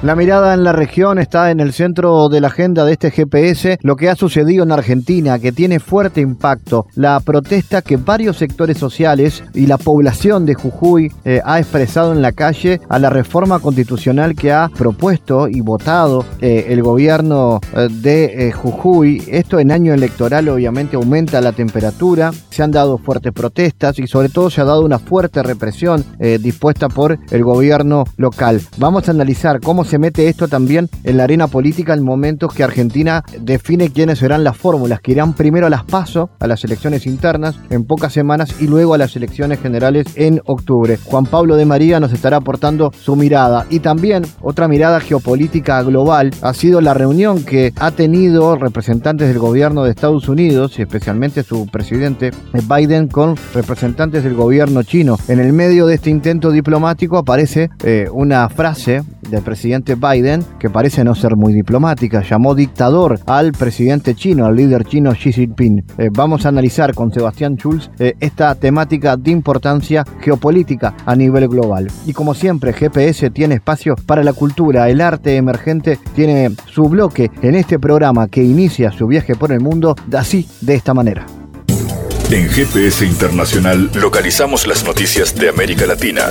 La mirada en la región está en el centro de la agenda de este GPS, lo que ha sucedido en Argentina, que tiene fuerte impacto, la protesta que varios sectores sociales y la población de Jujuy eh, ha expresado en la calle a la reforma constitucional que ha propuesto y votado eh, el gobierno eh, de Jujuy. Esto en año electoral obviamente aumenta la temperatura, se han dado fuertes protestas y sobre todo se ha dado una fuerte represión dispuesta por el gobierno local. Vamos a analizar cómo se mete esto también en la arena política en momentos que Argentina define quiénes serán las fórmulas, que irán primero a las PASO, a las elecciones internas, en pocas semanas y luego a las elecciones generales en octubre. Juan Pablo de María nos estará aportando su mirada y también otra mirada geopolítica global ha sido la reunión que ha tenido representantes del gobierno de Estados Unidos y especialmente su presidente Biden con representantes del gobierno chino. En el medio de este intento diplomático aparece eh, una frase del presidente Biden, que parece no ser muy diplomática, llamó dictador al presidente chino, al líder chino Xi Jinping. Eh, vamos a analizar con Sebastián Schulz eh, esta temática de importancia geopolítica a nivel global. Y como siempre, GPS tiene espacio para la cultura, el arte emergente tiene su bloque en este programa que inicia su viaje por el mundo así, de esta manera. En GPS Internacional localizamos las noticias de América Latina.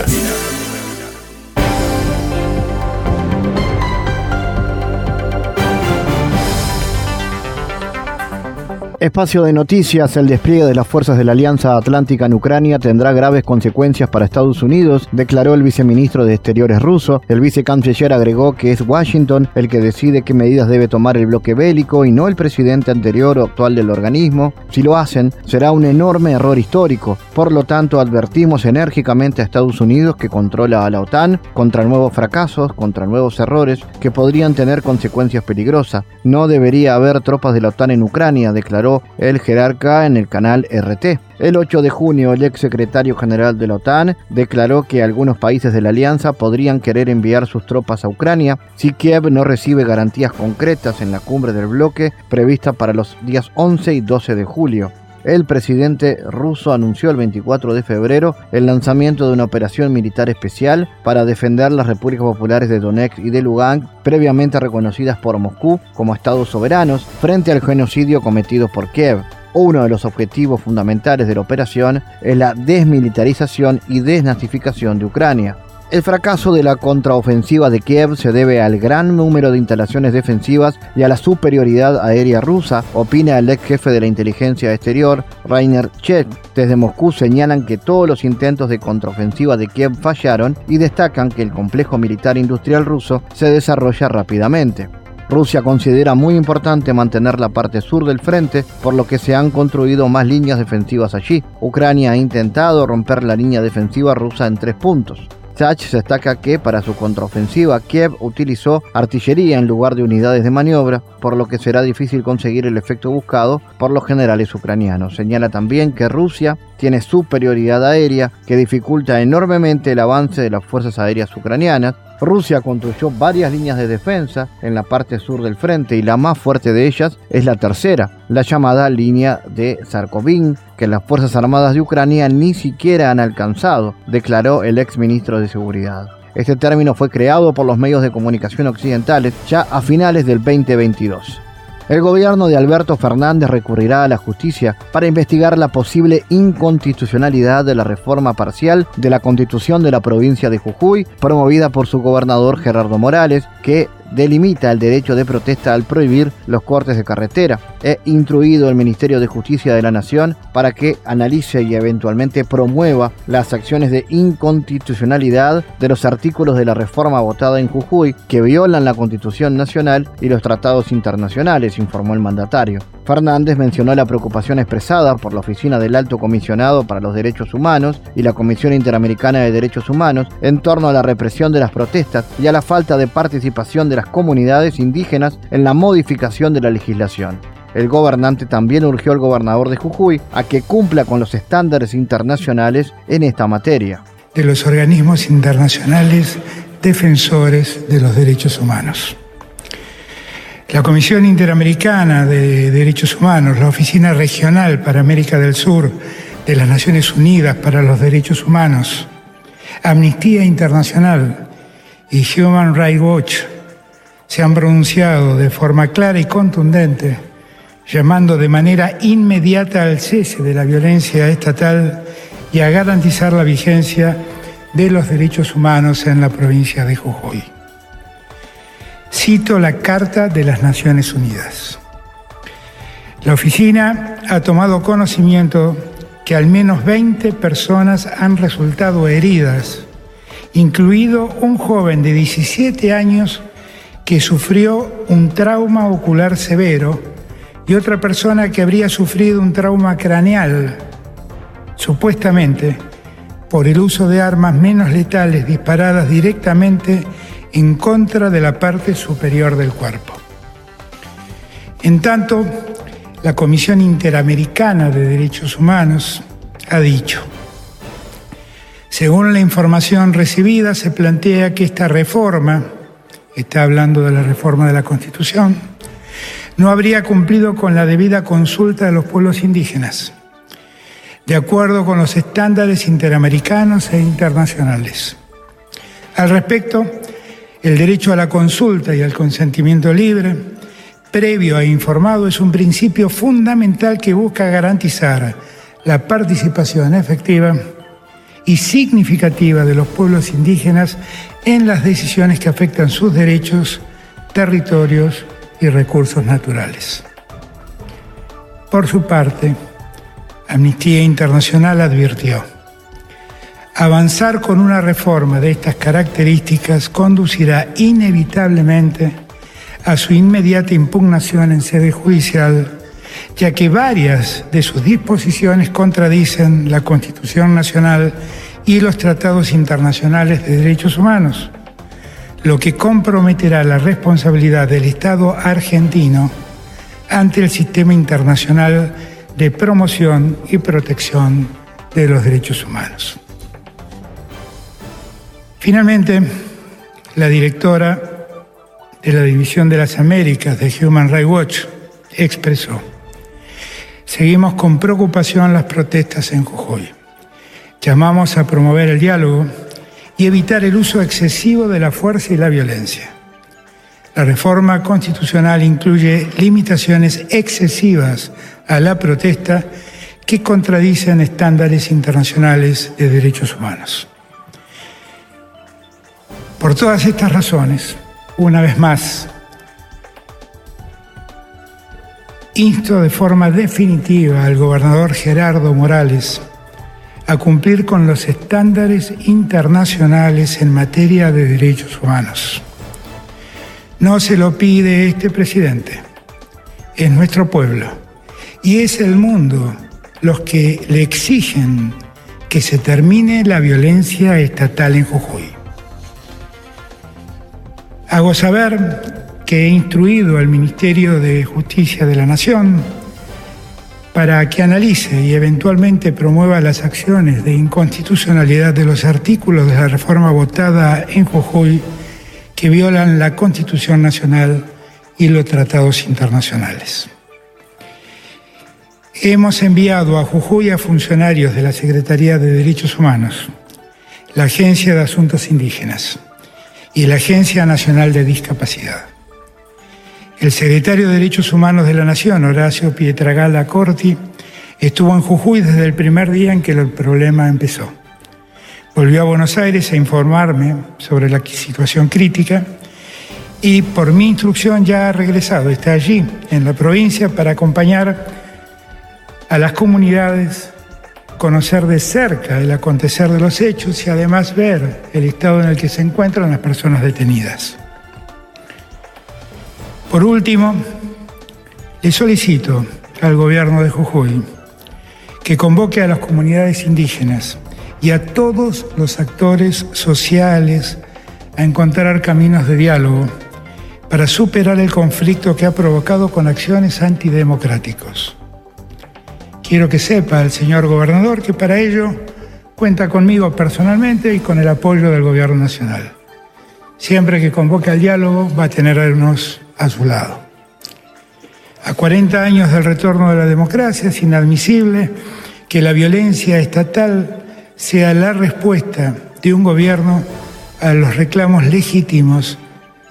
Espacio de noticias, el despliegue de las fuerzas de la Alianza Atlántica en Ucrania tendrá graves consecuencias para Estados Unidos, declaró el viceministro de Exteriores ruso. El vicecanciller agregó que es Washington el que decide qué medidas debe tomar el bloque bélico y no el presidente anterior o actual del organismo. Si lo hacen, será un enorme error histórico. Por lo tanto, advertimos enérgicamente a Estados Unidos que controla a la OTAN contra nuevos fracasos, contra nuevos errores que podrían tener consecuencias peligrosas. No debería haber tropas de la OTAN en Ucrania, declaró el jerarca en el canal RT. El 8 de junio, el ex secretario general de la OTAN declaró que algunos países de la alianza podrían querer enviar sus tropas a Ucrania si Kiev no recibe garantías concretas en la cumbre del bloque prevista para los días 11 y 12 de julio. El presidente ruso anunció el 24 de febrero el lanzamiento de una operación militar especial para defender las repúblicas populares de Donetsk y de Lugansk, previamente reconocidas por Moscú como estados soberanos, frente al genocidio cometido por Kiev. Uno de los objetivos fundamentales de la operación es la desmilitarización y desnazificación de Ucrania. El fracaso de la contraofensiva de Kiev se debe al gran número de instalaciones defensivas y a la superioridad aérea rusa, opina el ex jefe de la inteligencia exterior, Rainer Chet. Desde Moscú señalan que todos los intentos de contraofensiva de Kiev fallaron y destacan que el complejo militar industrial ruso se desarrolla rápidamente. Rusia considera muy importante mantener la parte sur del frente, por lo que se han construido más líneas defensivas allí. Ucrania ha intentado romper la línea defensiva rusa en tres puntos. Sach se destaca que para su contraofensiva Kiev utilizó artillería en lugar de unidades de maniobra, por lo que será difícil conseguir el efecto buscado por los generales ucranianos. Señala también que Rusia tiene superioridad aérea que dificulta enormemente el avance de las fuerzas aéreas ucranianas. Rusia construyó varias líneas de defensa en la parte sur del frente y la más fuerte de ellas es la tercera, la llamada línea de Sarkovin, que las Fuerzas Armadas de Ucrania ni siquiera han alcanzado, declaró el ex ministro de Seguridad. Este término fue creado por los medios de comunicación occidentales ya a finales del 2022. El gobierno de Alberto Fernández recurrirá a la justicia para investigar la posible inconstitucionalidad de la reforma parcial de la constitución de la provincia de Jujuy, promovida por su gobernador Gerardo Morales, que delimita el derecho de protesta al prohibir los cortes de carretera. He instruido el Ministerio de Justicia de la Nación para que analice y eventualmente promueva las acciones de inconstitucionalidad de los artículos de la reforma votada en Jujuy que violan la Constitución Nacional y los tratados internacionales, informó el mandatario. Fernández mencionó la preocupación expresada por la Oficina del Alto Comisionado para los Derechos Humanos y la Comisión Interamericana de Derechos Humanos en torno a la represión de las protestas y a la falta de participación de las comunidades indígenas en la modificación de la legislación. El gobernante también urgió al gobernador de Jujuy a que cumpla con los estándares internacionales en esta materia. De los organismos internacionales defensores de los derechos humanos. La Comisión Interamericana de Derechos Humanos, la Oficina Regional para América del Sur de las Naciones Unidas para los Derechos Humanos, Amnistía Internacional y Human Rights Watch se han pronunciado de forma clara y contundente, llamando de manera inmediata al cese de la violencia estatal y a garantizar la vigencia de los derechos humanos en la provincia de Jujuy. Cito la Carta de las Naciones Unidas. La oficina ha tomado conocimiento que al menos 20 personas han resultado heridas, incluido un joven de 17 años que sufrió un trauma ocular severo y otra persona que habría sufrido un trauma craneal, supuestamente por el uso de armas menos letales disparadas directamente en contra de la parte superior del cuerpo. En tanto, la Comisión Interamericana de Derechos Humanos ha dicho, según la información recibida, se plantea que esta reforma, está hablando de la reforma de la Constitución, no habría cumplido con la debida consulta de los pueblos indígenas, de acuerdo con los estándares interamericanos e internacionales. Al respecto, el derecho a la consulta y al consentimiento libre, previo e informado, es un principio fundamental que busca garantizar la participación efectiva y significativa de los pueblos indígenas en las decisiones que afectan sus derechos, territorios y recursos naturales. Por su parte, Amnistía Internacional advirtió, Avanzar con una reforma de estas características conducirá inevitablemente a su inmediata impugnación en sede judicial, ya que varias de sus disposiciones contradicen la Constitución Nacional y los tratados internacionales de derechos humanos, lo que comprometerá la responsabilidad del Estado argentino ante el sistema internacional de promoción y protección de los derechos humanos. Finalmente, la directora de la División de las Américas de Human Rights Watch expresó, seguimos con preocupación las protestas en Jujuy. Llamamos a promover el diálogo y evitar el uso excesivo de la fuerza y la violencia. La reforma constitucional incluye limitaciones excesivas a la protesta que contradicen estándares internacionales de derechos humanos. Por todas estas razones, una vez más, insto de forma definitiva al gobernador Gerardo Morales a cumplir con los estándares internacionales en materia de derechos humanos. No se lo pide este presidente, es nuestro pueblo y es el mundo los que le exigen que se termine la violencia estatal en Jujuy. Hago saber que he instruido al Ministerio de Justicia de la Nación para que analice y eventualmente promueva las acciones de inconstitucionalidad de los artículos de la reforma votada en Jujuy que violan la Constitución Nacional y los tratados internacionales. Hemos enviado a Jujuy a funcionarios de la Secretaría de Derechos Humanos, la Agencia de Asuntos Indígenas, y la Agencia Nacional de Discapacidad. El secretario de Derechos Humanos de la Nación, Horacio Pietragala Corti, estuvo en Jujuy desde el primer día en que el problema empezó. Volvió a Buenos Aires a informarme sobre la situación crítica y por mi instrucción ya ha regresado, está allí en la provincia para acompañar a las comunidades conocer de cerca el acontecer de los hechos y además ver el estado en el que se encuentran las personas detenidas. Por último, Le solicito al gobierno de Jujuy que convoque a las comunidades indígenas y a todos los actores sociales a encontrar caminos de diálogo para superar el conflicto que ha provocado con acciones antidemocráticos. Quiero que sepa el señor gobernador que para ello cuenta conmigo personalmente y con el apoyo del Gobierno Nacional. Siempre que convoque al diálogo va a tenernos a su lado. A 40 años del retorno de la democracia es inadmisible que la violencia estatal sea la respuesta de un gobierno a los reclamos legítimos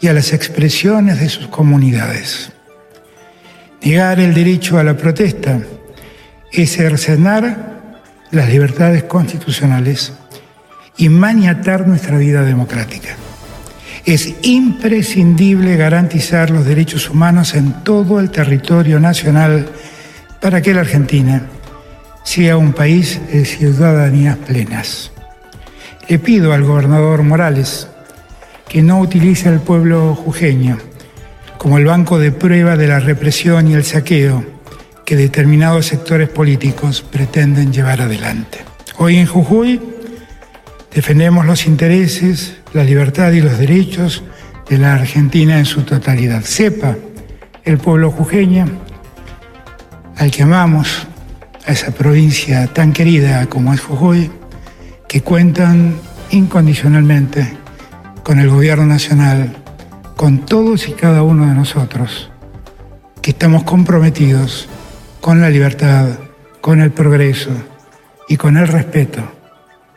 y a las expresiones de sus comunidades. Negar el derecho a la protesta es cercenar las libertades constitucionales y maniatar nuestra vida democrática. Es imprescindible garantizar los derechos humanos en todo el territorio nacional para que la Argentina sea un país de ciudadanías plenas. Le pido al gobernador Morales que no utilice al pueblo jujeño como el banco de prueba de la represión y el saqueo que determinados sectores políticos pretenden llevar adelante. Hoy en Jujuy defendemos los intereses, la libertad y los derechos de la Argentina en su totalidad. Sepa el pueblo jujeño al que amamos, a esa provincia tan querida como es Jujuy, que cuentan incondicionalmente con el gobierno nacional, con todos y cada uno de nosotros, que estamos comprometidos con la libertad, con el progreso y con el respeto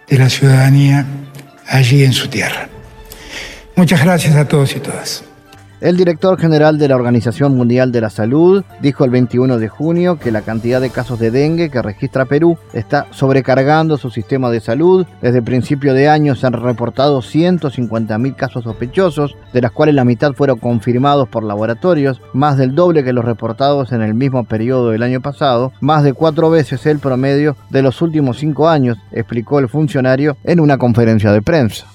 de la ciudadanía allí en su tierra. Muchas gracias a todos y todas. El director general de la Organización Mundial de la Salud dijo el 21 de junio que la cantidad de casos de dengue que registra Perú está sobrecargando su sistema de salud. Desde el principio de año se han reportado 150.000 casos sospechosos, de las cuales la mitad fueron confirmados por laboratorios, más del doble que los reportados en el mismo periodo del año pasado, más de cuatro veces el promedio de los últimos cinco años, explicó el funcionario en una conferencia de prensa.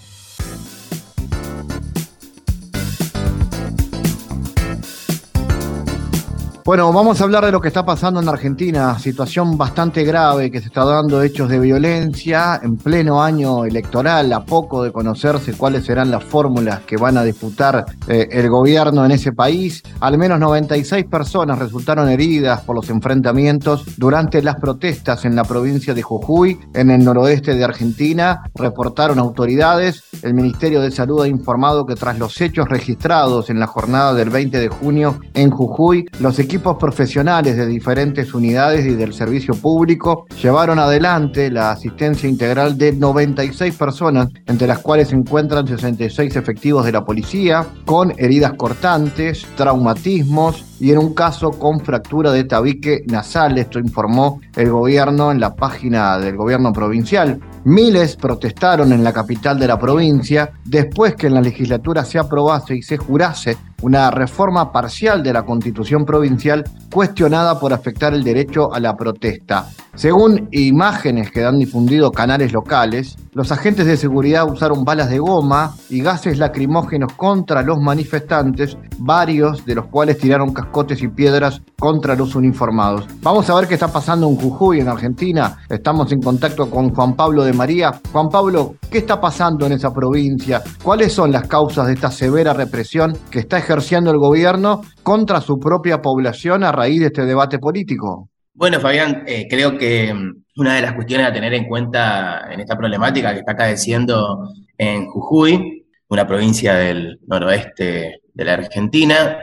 Bueno, vamos a hablar de lo que está pasando en Argentina, situación bastante grave que se está dando hechos de violencia en pleno año electoral, a poco de conocerse cuáles serán las fórmulas que van a disputar eh, el gobierno en ese país. Al menos 96 personas resultaron heridas por los enfrentamientos durante las protestas en la provincia de Jujuy, en el noroeste de Argentina, reportaron autoridades. El Ministerio de Salud ha informado que tras los hechos registrados en la jornada del 20 de junio en Jujuy, los equipos equipos profesionales de diferentes unidades y del servicio público llevaron adelante la asistencia integral de 96 personas, entre las cuales se encuentran 66 efectivos de la policía, con heridas cortantes, traumatismos y en un caso con fractura de tabique nasal. Esto informó el gobierno en la página del gobierno provincial. Miles protestaron en la capital de la provincia después que en la legislatura se aprobase y se jurase una reforma parcial de la constitución provincial cuestionada por afectar el derecho a la protesta. Según imágenes que han difundido canales locales, los agentes de seguridad usaron balas de goma y gases lacrimógenos contra los manifestantes, varios de los cuales tiraron cascotes y piedras contra los uniformados. Vamos a ver qué está pasando en Jujuy, en Argentina. Estamos en contacto con Juan Pablo de María. Juan Pablo, ¿qué está pasando en esa provincia? ¿Cuáles son las causas de esta severa represión que está ejerciendo el gobierno contra su propia población a raíz de este debate político? Bueno, Fabián, eh, creo que mm, una de las cuestiones a tener en cuenta en esta problemática que está acadeciendo en Jujuy, una provincia del noroeste de la Argentina,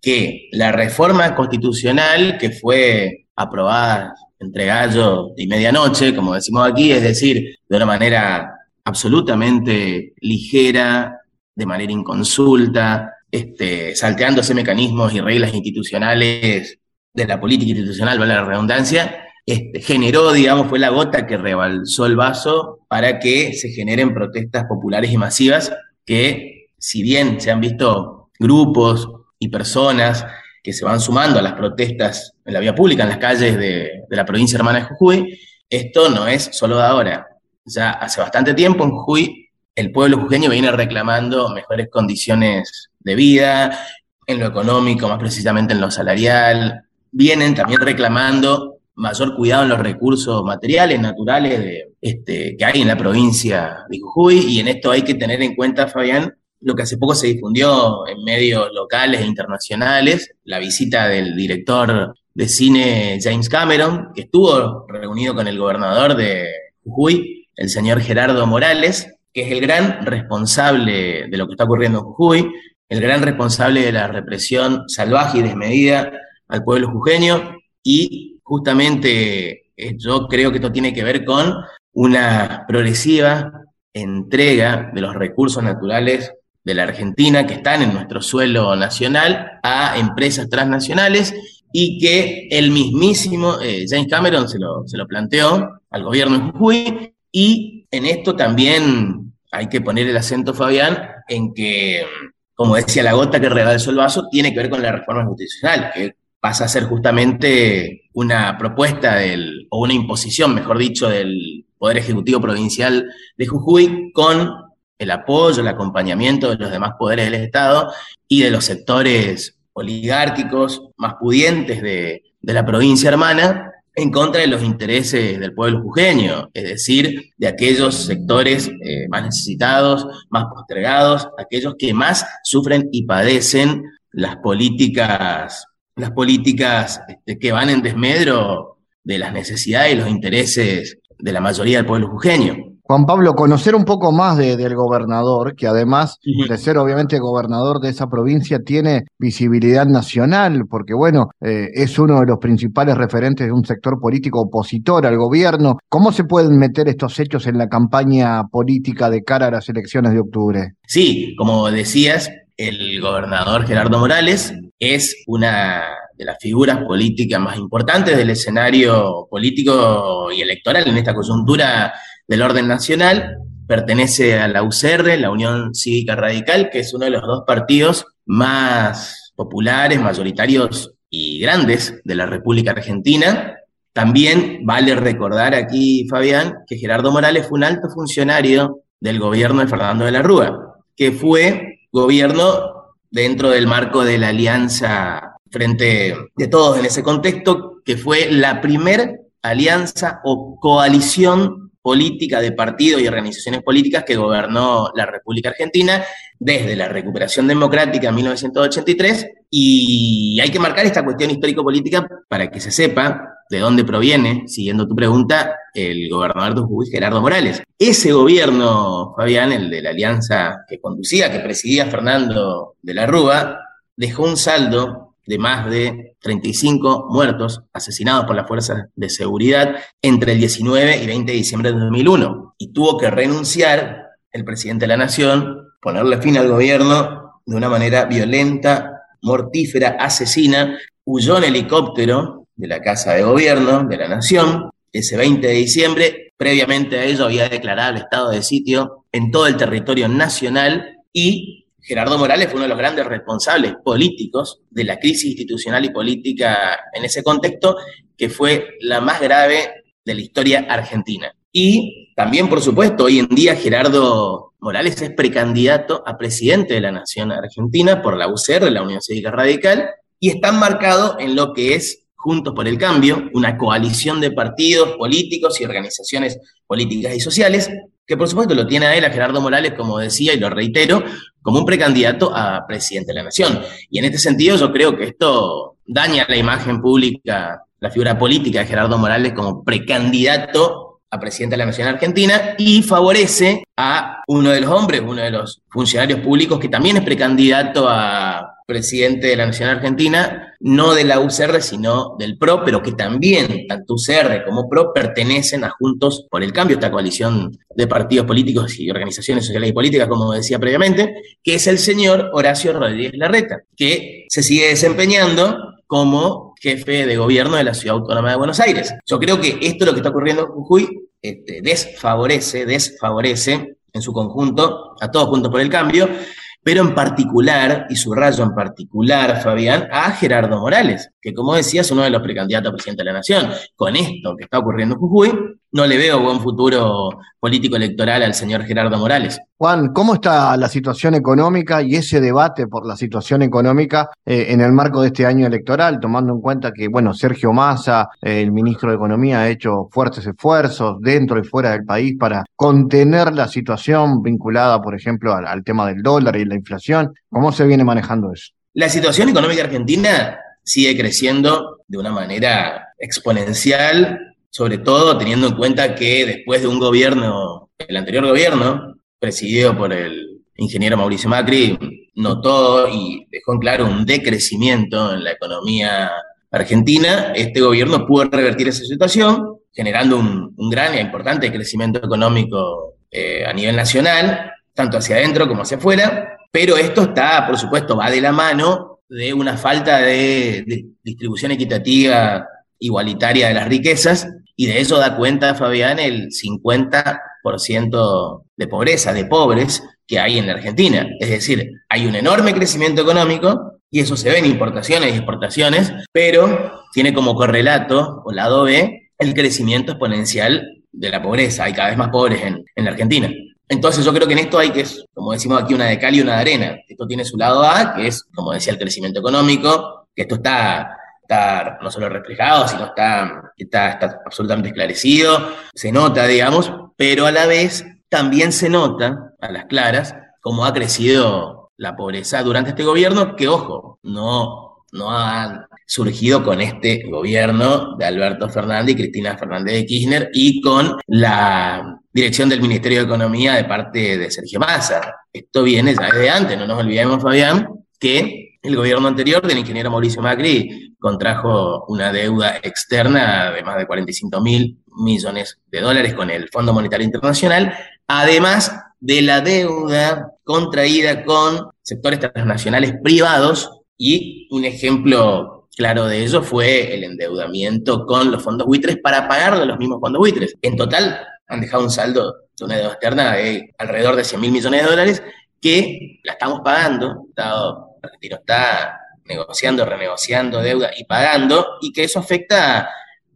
que la reforma constitucional que fue aprobada entre gallo y medianoche, como decimos aquí, es decir, de una manera absolutamente ligera, de manera inconsulta, este, salteándose mecanismos y reglas institucionales de la política institucional, vale la redundancia, este, generó, digamos, fue la gota que rebalsó el vaso para que se generen protestas populares y masivas que, si bien se han visto grupos y personas que se van sumando a las protestas en la vía pública, en las calles de, de la provincia hermana de Jujuy, esto no es solo de ahora. Ya hace bastante tiempo en Jujuy el pueblo jujeño viene reclamando mejores condiciones de vida, en lo económico, más precisamente en lo salarial, vienen también reclamando mayor cuidado en los recursos materiales, naturales de, este, que hay en la provincia de Jujuy. Y en esto hay que tener en cuenta, Fabián, lo que hace poco se difundió en medios locales e internacionales, la visita del director de cine James Cameron, que estuvo reunido con el gobernador de Jujuy, el señor Gerardo Morales, que es el gran responsable de lo que está ocurriendo en Jujuy, el gran responsable de la represión salvaje y desmedida al pueblo jujeño y justamente eh, yo creo que esto tiene que ver con una progresiva entrega de los recursos naturales de la Argentina que están en nuestro suelo nacional a empresas transnacionales y que el mismísimo eh, James Cameron se lo, se lo planteó al gobierno de Jujuy y en esto también hay que poner el acento, Fabián, en que, como decía la gota que rebalsó el vaso, tiene que ver con la reforma constitucional, que pasa a ser justamente una propuesta del, o una imposición, mejor dicho, del Poder Ejecutivo Provincial de Jujuy con el apoyo, el acompañamiento de los demás poderes del Estado y de los sectores oligárquicos más pudientes de, la provincia hermana en contra de los intereses del pueblo jujeño, es decir, de aquellos sectores eh, más necesitados, más postergados, aquellos que más sufren y padecen las políticas, las políticas este, que van en desmedro de las necesidades y los intereses de la mayoría del pueblo jujeño. Juan Pablo, conocer un poco más del gobernador, que además de ser obviamente gobernador de esa provincia, tiene visibilidad nacional, porque bueno, eh, es uno de los principales referentes de un sector político opositor al gobierno. ¿Cómo se pueden meter estos hechos en la campaña política de cara a las elecciones de octubre? Sí, como decías, el gobernador Gerardo Morales es una de las figuras políticas más importantes del escenario político y electoral en esta coyuntura del orden nacional, pertenece a la UCR, la Unión Cívica Radical, que es uno de los dos partidos más populares, mayoritarios y grandes de la República Argentina. También vale recordar aquí, Fabián, que Gerardo Morales fue un alto funcionario del gobierno de Fernando de la Rúa, que fue gobierno dentro del marco de la alianza frente de todos en ese contexto, que fue la primer alianza o coalición política de partidos y organizaciones políticas que gobernó la República Argentina desde la recuperación democrática en 1983 y hay que marcar esta cuestión histórico-política para que se sepa de dónde proviene, siguiendo tu pregunta, el gobernador de Jujuy, Gerardo Morales. Ese gobierno, Fabián, el de la alianza que conducía, que presidía Fernando de la Rúa, dejó un saldo de más de 35 muertos asesinados por las fuerzas de seguridad entre el 19 y 20 de diciembre de 2001. Y tuvo que renunciar el presidente de la Nación, ponerle fin al gobierno de una manera violenta, mortífera, asesina. Huyó en helicóptero de la Casa de Gobierno de la Nación ese 20 de diciembre. Previamente a ello había declarado el estado de sitio en todo el territorio nacional y Gerardo Morales fue uno de los grandes responsables políticos de la crisis institucional y política en ese contexto, que fue la más grave de la historia argentina. Y también, por supuesto, hoy en día Gerardo Morales es precandidato a presidente de la Nación Argentina por la UCR, la Unión Cívica Radical, y está enmarcado en lo que es Juntos por el Cambio, una coalición de partidos políticos y organizaciones políticas y sociales que por supuesto lo tiene a él, a Gerardo Morales, como decía, y lo reitero, como un precandidato a presidente de la Nación. Y en este sentido yo creo que esto daña la imagen pública, la figura política de Gerardo Morales como precandidato a presidente de la Nación Argentina y favorece a uno de los hombres, uno de los funcionarios públicos que también es precandidato a presidente de la Nación Argentina, no de la UCR, sino del PRO, pero que también, tanto UCR como PRO, pertenecen a Juntos por el Cambio, esta coalición de partidos políticos y organizaciones sociales y políticas, como decía previamente, que es el señor Horacio Rodríguez Larreta, que se sigue desempeñando como jefe de gobierno de la Ciudad Autónoma de Buenos Aires. Yo creo que esto lo que está ocurriendo en Jujuy este, desfavorece, desfavorece en su conjunto a todos Juntos por el Cambio, pero en particular, y subrayo en particular, Fabián, a Gerardo Morales, que como decía es uno de los precandidatos a presidente de la Nación. Con esto que está ocurriendo en Jujuy, no le veo buen futuro político electoral al señor Gerardo Morales. Juan, ¿cómo está la situación económica y ese debate por la situación económica eh, en el marco de este año electoral, tomando en cuenta que, bueno, Sergio Massa, el ministro de Economía, ha hecho fuertes esfuerzos dentro y fuera del país para contener la situación vinculada, por ejemplo, al tema del dólar y la inflación? ¿Cómo se viene manejando eso? La situación económica argentina sigue creciendo de una manera exponencial, sobre todo teniendo en cuenta que después de un gobierno, el anterior gobierno, presidido por el ingeniero Mauricio Macri, notó y dejó en claro un decrecimiento en la economía argentina, este gobierno pudo revertir esa situación, generando un, gran e importante crecimiento económico eh, a nivel nacional, tanto hacia adentro como hacia afuera, pero esto está, por supuesto, va de la mano de una falta de, distribución equitativa igualitaria de las riquezas, y de eso da cuenta, Fabián, el 50% de pobreza, de pobres que hay en la Argentina. Es decir, hay un enorme crecimiento económico, y eso se ve en importaciones y exportaciones, pero tiene como correlato, o lado B, el crecimiento exponencial de la pobreza. Hay cada vez más pobres en, en la Argentina. Entonces yo creo que en esto hay que, como decimos aquí, una de cal y una de arena. Esto tiene su lado A, que es, como decía, el crecimiento económico, que esto está, no solo reflejado, sino está, está, está absolutamente esclarecido, se nota, digamos, pero a la vez también se nota, a las claras, cómo ha crecido la pobreza durante este gobierno, que ojo, no, no ha surgido con este gobierno de Alberto Fernández y Cristina Fernández de Kirchner y con la dirección del Ministerio de Economía de parte de Sergio Massa. Esto viene ya desde antes, no nos olvidemos, Fabián, que el gobierno anterior del ingeniero Mauricio Macri contrajo una deuda externa de más de 45 mil millones de dólares con el Fondo Monetario Internacional, además de la deuda contraída con sectores transnacionales privados y un ejemplo claro de ello fue el endeudamiento con los fondos buitres para pagar de los mismos fondos buitres. En total han dejado un saldo de una deuda externa de alrededor de 100 mil millones de dólares que la estamos pagando. El Argentino está negociando, renegociando deuda y pagando, y que eso afecta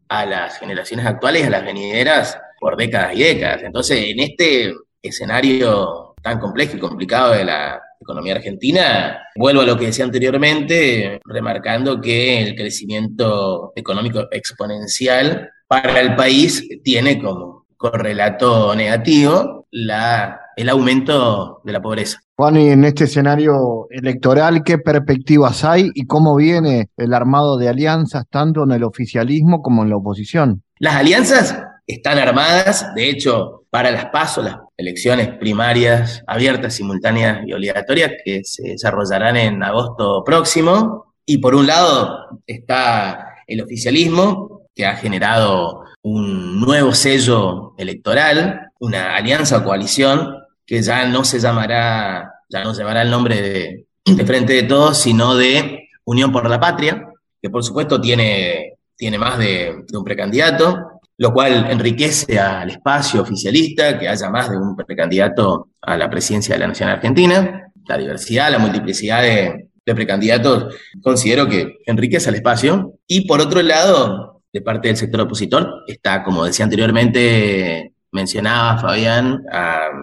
a las generaciones actuales y a las venideras por décadas y décadas. Entonces, en este escenario tan complejo y complicado de la economía argentina, vuelvo a lo que decía anteriormente, remarcando que el crecimiento económico exponencial para el país tiene como correlato negativo la, el aumento de la pobreza. Juan, y en este escenario electoral, ¿qué perspectivas hay y cómo viene el armado de alianzas tanto en el oficialismo como en la oposición? Las alianzas están armadas, de hecho, para las pasos, las elecciones primarias abiertas, simultáneas y obligatorias que se desarrollarán en agosto próximo. Y por un lado está el oficialismo, que ha generado un nuevo sello electoral, una alianza o coalición que ya no se llamará, ya no llevará el nombre de, de Frente de Todos, sino de Unión por la Patria, que por supuesto tiene, tiene más de, de un precandidato, lo cual enriquece al espacio oficialista, que haya más de un precandidato a la presidencia de la Nación Argentina. La diversidad, la multiplicidad de, precandidatos considero que enriquece al espacio. Y por otro lado, de parte del sector opositor, está, como decía anteriormente, mencionaba Fabián,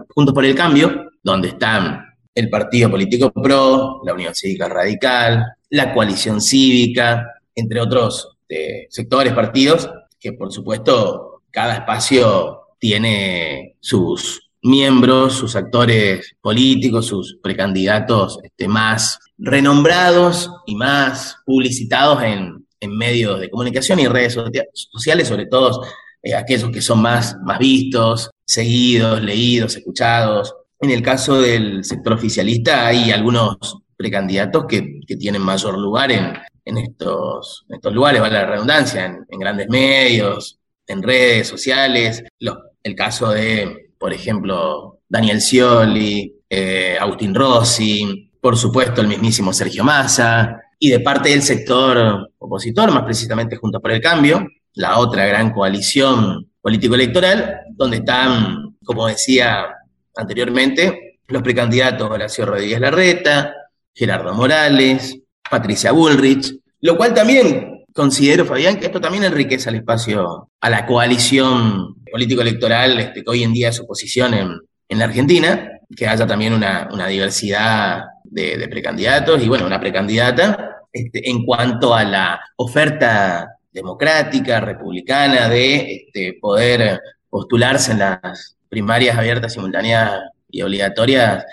Juntos por el Cambio, donde están el Partido Político PRO, la Unión Cívica Radical, la Coalición Cívica, entre otros eh, sectores, partidos, que por supuesto cada espacio tiene sus miembros, sus actores políticos, sus precandidatos este, más renombrados y más publicitados en, medios de comunicación y redes sociales, sobre todo eh, aquellos que son más, más vistos, seguidos, leídos, escuchados. En el caso del sector oficialista hay algunos precandidatos que, que tienen mayor lugar en, en estos, estos lugares, vale la redundancia, en, grandes medios, en redes sociales. el caso de, por ejemplo, Daniel Scioli, eh, Agustín Rossi, por supuesto el mismísimo Sergio Massa, y de parte del sector opositor, más precisamente Junto por el Cambio, la otra gran coalición político-electoral, donde están, como decía anteriormente, los precandidatos Horacio Rodríguez Larreta, Gerardo Morales, Patricia Bullrich, lo cual también considero, Fabián, que esto también enriquece al espacio, a la coalición político-electoral este, que hoy en día es oposición en, en la Argentina, que haya también una, diversidad de, precandidatos y, bueno, una precandidata este, en cuanto a la oferta democrática, republicana, de este, poder postularse en las primarias abiertas, simultáneas y obligatorias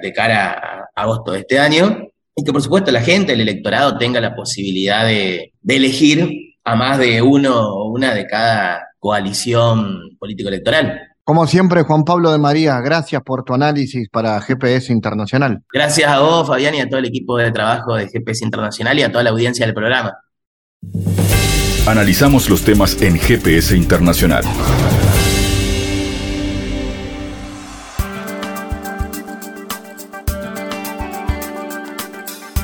de, cara a agosto de este año, y que por supuesto la gente, el electorado, tenga la posibilidad de, elegir a más de uno o una de cada coalición político-electoral. Como siempre, Juan Pablo de María, gracias por tu análisis para GPS Internacional. Gracias a vos, Fabián, y a todo el equipo de trabajo de GPS Internacional y a toda la audiencia del programa. Analizamos los temas en GPS Internacional.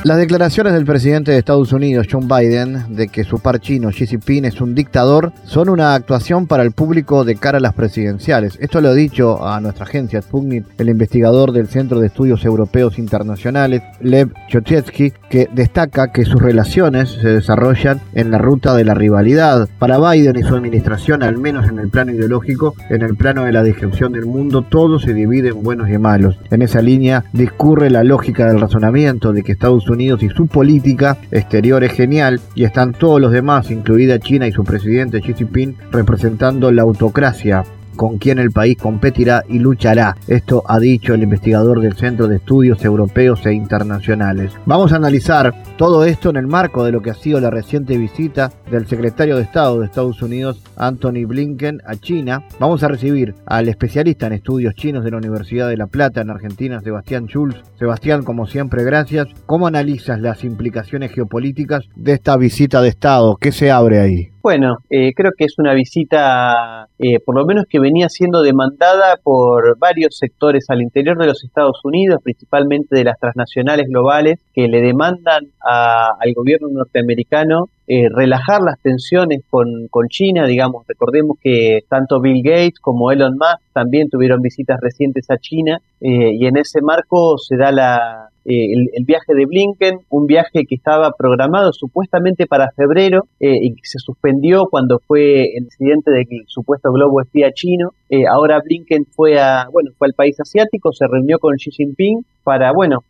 Las declaraciones del presidente de Estados Unidos, John Biden, de que su par chino, Xi Jinping, es un dictador, son una actuación para el público de cara a las presidenciales. Esto lo ha dicho a nuestra agencia Sputnik el investigador del Centro de Estudios Europeos Internacionales, Lev Chochetsky, que destaca que sus relaciones se desarrollan en la ruta de la rivalidad. Para Biden y su administración, al menos en el plano ideológico, en el plano de la descripción del mundo, todo se divide en buenos y malos. En esa línea discurre la lógica del razonamiento de que Estados Unidos Unidos y su política exterior es genial y están todos los demás, incluida China y su presidente Xi Jinping, representando la autocracia con quien el país competirá y luchará. Esto ha dicho el investigador del Centro de Estudios Europeos e Internacionales. Vamos a analizar todo esto en el marco de lo que ha sido la reciente visita del secretario de Estado de Estados Unidos, Anthony Blinken, a China. Vamos a recibir al especialista en estudios chinos de la Universidad de La Plata en Argentina, Sebastián Schulz. Sebastián, como siempre, gracias. ¿Cómo analizas las implicaciones geopolíticas de esta visita de Estado? ¿Qué se abre ahí? Bueno, eh, creo que es una visita, eh, por lo menos que venía siendo demandada por varios sectores al interior de los Estados Unidos, principalmente de las transnacionales globales, que le demandan al gobierno norteamericano eh, relajar las tensiones con, con, China, digamos, recordemos que tanto Bill Gates como Elon Musk también tuvieron visitas recientes a China y en ese marco se da la, eh, el, viaje de Blinken, un viaje que estaba programado supuestamente para febrero eh, y que se suspendió cuando fue el incidente del supuesto globo espía chino. Eh, ahora Blinken fue a, bueno, fue al país asiático, se reunió con Xi Jinping para, bueno,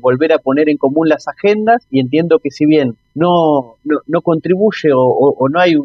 volver a poner en común las agendas y entiendo que si bien no, no, contribuye o, no hay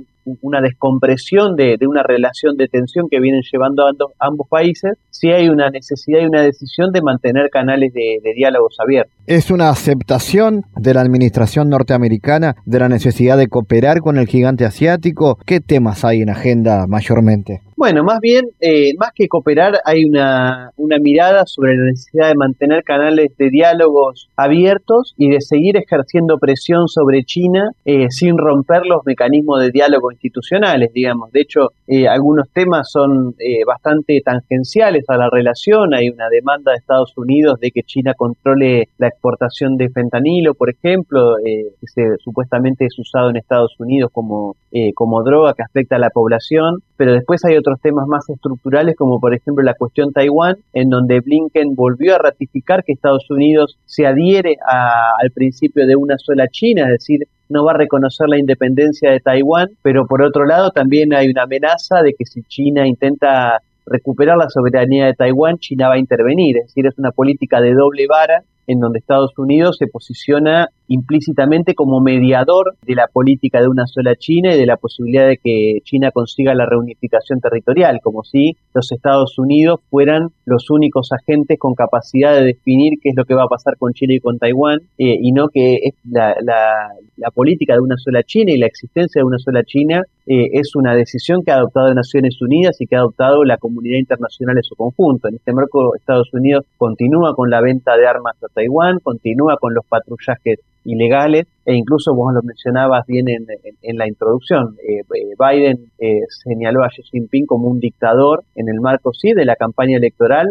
una descompresión de, una relación de tensión que vienen llevando ambos países, sí hay una necesidad y una decisión de mantener canales de, de diálogos abiertos. ¿Es una aceptación de la administración norteamericana de la necesidad de cooperar con el gigante asiático? ¿Qué temas hay en agenda mayormente? Bueno, más bien, eh, más que cooperar, hay una, una, mirada sobre la necesidad de mantener canales de diálogos abiertos y de seguir ejerciendo presión sobre China eh, sin romper los mecanismos de diálogo institucionales, digamos. De hecho, eh, algunos temas son bastante tangenciales a la relación. Hay una demanda de Estados Unidos de que China controle la exportación de fentanilo, por ejemplo, que se, supuestamente es usado en Estados Unidos como, como droga que afecta a la población. Pero después hay otros temas más estructurales, como por ejemplo la cuestión Taiwán, en donde Blinken volvió a ratificar que Estados Unidos se adhiere al principio de una sola China, es decir, no va a reconocer la independencia de Taiwán, pero por otro lado también hay una amenaza de que si China intenta recuperar la soberanía de Taiwán, China va a intervenir, es decir, es una política de doble vara en donde Estados Unidos se posiciona implícitamente como mediador de la política de una sola China y de la posibilidad de que China consiga la reunificación territorial, como si los Estados Unidos fueran los únicos agentes con capacidad de definir qué es lo que va a pasar con China y con Taiwán, eh, y no que la, la, política de una sola China y la existencia de una sola China eh, es una decisión que ha adoptado Naciones Unidas y que ha adoptado la comunidad internacional en su conjunto. En este marco, Estados Unidos continúa con la venta de armas Taiwán, continúa con los patrullajes ilegales e incluso vos lo mencionabas bien en, en, la introducción, eh, eh, Biden eh, señaló a Xi Jinping como un dictador en el marco sí de la campaña electoral,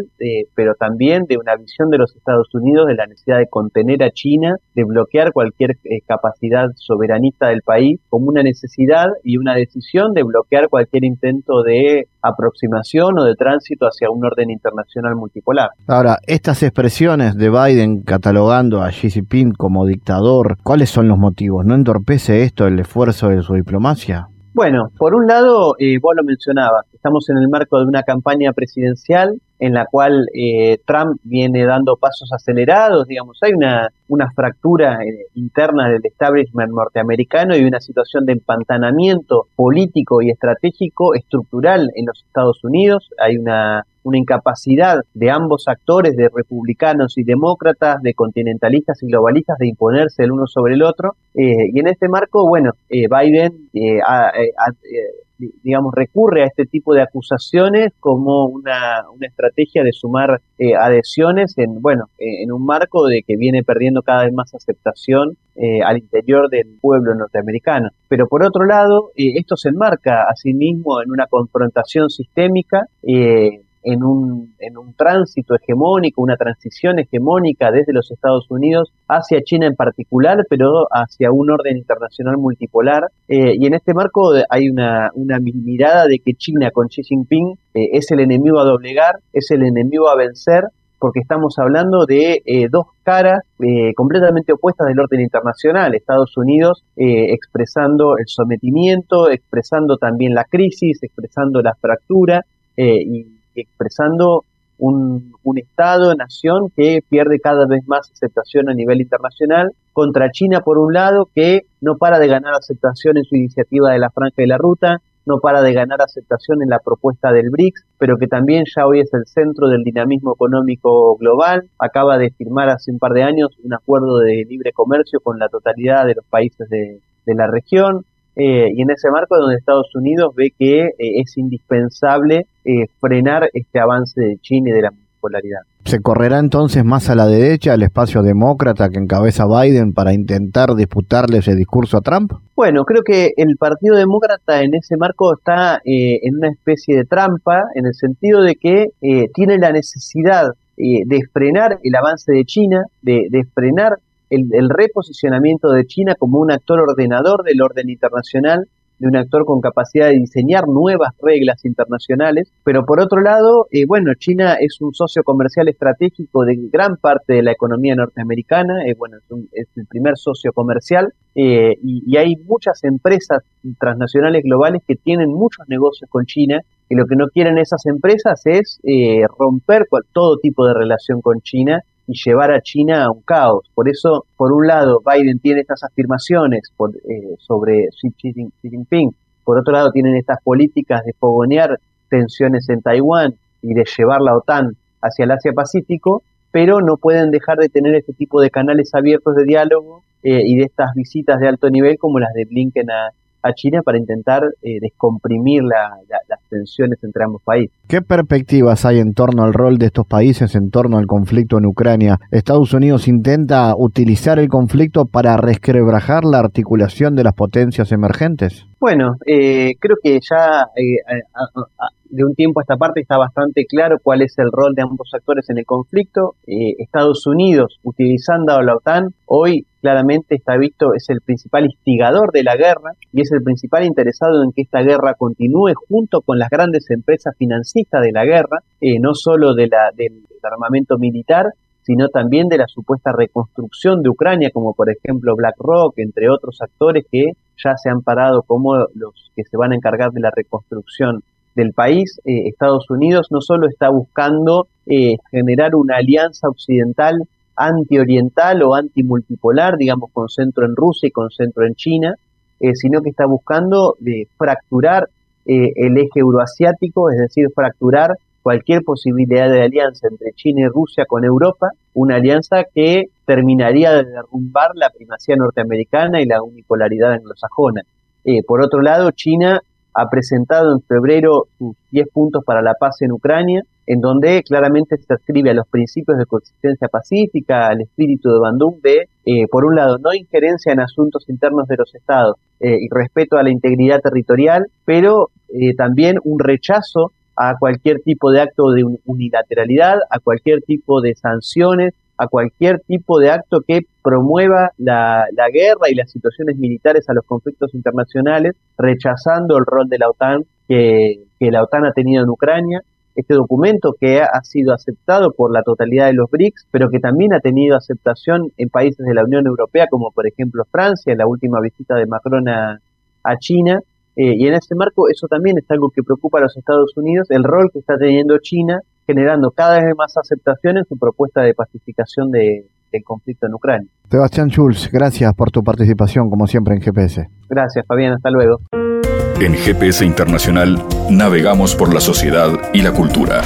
pero también de una visión de los Estados Unidos de la necesidad de contener a China, de bloquear cualquier capacidad soberanista del país como una necesidad y una decisión de bloquear cualquier intento de aproximación o de tránsito hacia un orden internacional multipolar. Ahora, estas expresiones de Biden catalogando a Xi Jinping como dictador, ¿cuáles son los motivos? ¿No entorpece esto el esfuerzo de su diplomacia? Bueno, por un lado, eh, vos lo mencionabas, estamos en el marco de una campaña presidencial en la cual eh, Trump viene dando pasos acelerados, digamos, hay una, una fractura eh, interna del establishment norteamericano y una situación de empantanamiento político y estratégico estructural en los Estados Unidos, hay una una incapacidad de ambos actores, de republicanos y demócratas, de continentalistas y globalistas, de imponerse el uno sobre el otro. Eh, y en este marco, bueno, eh, Biden, eh, digamos, recurre a este tipo de acusaciones como una, una estrategia de sumar adhesiones en, bueno, en un marco de que viene perdiendo cada vez más aceptación al interior del pueblo norteamericano. Pero por otro lado, esto se enmarca a sí mismo en una confrontación sistémica en un, en un tránsito hegemónico, una transición hegemónica desde los Estados Unidos hacia China en particular, pero hacia un orden internacional multipolar. Eh, y en este marco hay una, una mirada de que China con Xi Jinping eh, es el enemigo a doblegar, es el enemigo a vencer, porque estamos hablando de eh, dos caras completamente opuestas del orden internacional. Estados Unidos expresando el sometimiento, expresando también la crisis, expresando la fractura y expresando un, Estado-nación que pierde cada vez más aceptación a nivel internacional, contra China por un lado, que no para de ganar aceptación en su iniciativa de la Franja de la Ruta, no para de ganar aceptación en la propuesta del BRICS, pero que también ya hoy es el centro del dinamismo económico global. Acaba de firmar hace un par de años un acuerdo de libre comercio con la totalidad de los países de la región. Eh, y en ese marco donde Estados Unidos ve que eh, es indispensable eh, frenar este avance de China y de la multipolaridad. ¿Se correrá entonces más a la derecha, al espacio demócrata que encabeza Biden para intentar disputarle ese discurso a Trump? Bueno, creo que el Partido Demócrata en ese marco está en una especie de trampa, en el sentido de que tiene la necesidad de frenar el avance de China, de, de frenar el, reposicionamiento de China como un actor ordenador del orden internacional, de un actor con capacidad de diseñar nuevas reglas internacionales, pero por otro lado, eh, bueno, China es un socio comercial estratégico de gran parte de la economía norteamericana, eh, bueno, es, el primer socio comercial eh, y, hay muchas empresas transnacionales globales que tienen muchos negocios con China y lo que no quieren esas empresas es romper todo tipo de relación con China y llevar a China a un caos. Por eso, por un lado, Biden tiene estas afirmaciones eh, sobre Xi Jinping, por otro lado, tienen estas políticas de fogonear tensiones en Taiwán y de llevar la OTAN hacia el Asia-Pacífico, pero no pueden dejar de tener este tipo de canales abiertos de diálogo eh, y de estas visitas de alto nivel como las de Blinken a, a China para intentar eh, descomprimir las tensiones entre ambos países. ¿Qué perspectivas hay en torno al rol de estos países en torno al conflicto en Ucrania? ¿Estados Unidos intenta utilizar el conflicto para resquebrajar la articulación de las potencias emergentes? Bueno, eh, creo que ya eh, de un tiempo a esta parte está bastante claro cuál es el rol de ambos actores en el conflicto. Eh, Estados Unidos, utilizando a la OTAN, hoy claramente está visto, es el principal instigador de la guerra y es el principal interesado en que esta guerra continúe junto con las grandes empresas financistas de la guerra, no solo de la, del armamento militar, sino también de la supuesta reconstrucción de Ucrania, como por ejemplo BlackRock, entre otros actores que ya se han parado como los que se van a encargar de la reconstrucción del país. Eh, Estados Unidos no solo está buscando eh, generar una alianza occidental anti-oriental o anti-multipolar, digamos, con centro en Rusia y con centro en China, eh, sino que está buscando fracturar el eje euroasiático, es decir, fracturar cualquier posibilidad de alianza entre China y Rusia con Europa, una alianza que terminaría de derrumbar la primacía norteamericana y la unipolaridad anglosajona. Eh, por otro lado, China ha presentado en febrero sus 10 puntos para la paz en Ucrania, en donde claramente se escribe a los principios de coexistencia pacífica, al espíritu de Bandung de, eh, por un lado, no injerencia en asuntos internos de los estados eh, y respeto a la integridad territorial, pero también un rechazo a cualquier tipo de acto de unilateralidad, a cualquier tipo de sanciones, a cualquier tipo de acto que promueva la, guerra y las situaciones militares a los conflictos internacionales, rechazando el rol de la OTAN que, la OTAN ha tenido en Ucrania. este documento que ha sido aceptado por la totalidad de los BRICS, pero que también ha tenido aceptación en países de la Unión Europea, como por ejemplo Francia, en la última visita de Macron a, China. Eh, y en ese marco eso también es algo que preocupa a los Estados Unidos, el rol que está teniendo China, generando cada vez más aceptación en su propuesta de pacificación de, del conflicto en Ucrania. Sebastián Schulz, gracias por tu participación, como siempre, en GPS. Gracias, Fabián, hasta luego. En GPS Internacional navegamos por la sociedad y la cultura.